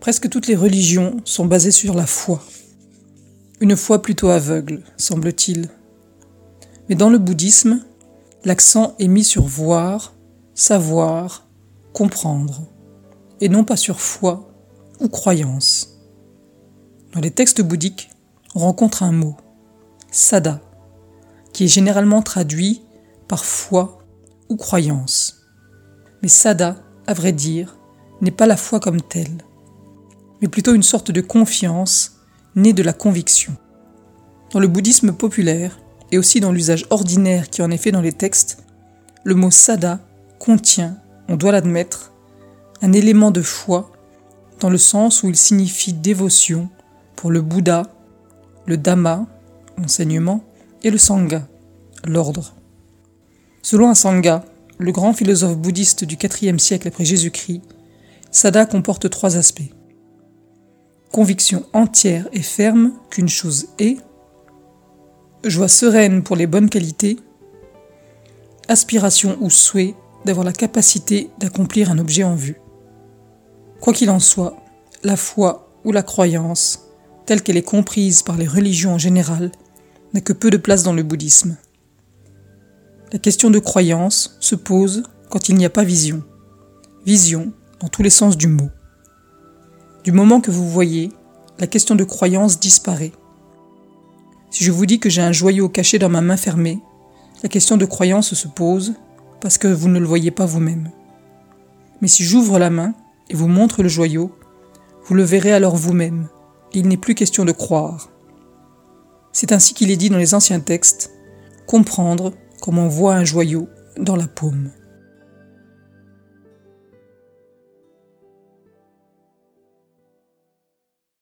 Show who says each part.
Speaker 1: Presque toutes les religions sont basées sur la foi. Une foi plutôt aveugle, semble-t-il. Mais dans le bouddhisme, l'accent est mis sur voir, savoir, comprendre, et non pas sur foi ou croyance. Dans les textes bouddhiques, on rencontre un mot, sada, qui est généralement traduit par foi ou croyance. Mais sada, à vrai dire, n'est pas la foi comme telle mais plutôt une sorte de confiance née de la conviction. Dans le bouddhisme populaire, et aussi dans l'usage ordinaire qui en est fait dans les textes, le mot sada contient, on doit l'admettre, un élément de foi dans le sens où il signifie dévotion pour le Bouddha, le Dhamma, l'enseignement, et le Sangha, l'ordre. Selon un Sangha, le grand philosophe bouddhiste du IVe siècle après Jésus-Christ, Sada comporte trois aspects conviction entière et ferme qu'une chose est, joie sereine pour les bonnes qualités, aspiration ou souhait d'avoir la capacité d'accomplir un objet en vue. Quoi qu'il en soit, la foi ou la croyance, telle qu'elle est comprise par les religions en général, n'a que peu de place dans le bouddhisme. La question de croyance se pose quand il n'y a pas vision. Vision dans tous les sens du mot. Du moment que vous voyez, la question de croyance disparaît. Si je vous dis que j'ai un joyau caché dans ma main fermée, la question de croyance se pose parce que vous ne le voyez pas vous-même. Mais si j'ouvre la main et vous montre le joyau, vous le verrez alors vous-même. Il n'est plus question de croire. C'est ainsi qu'il est dit dans les anciens textes, comprendre comme on voit un joyau dans la paume.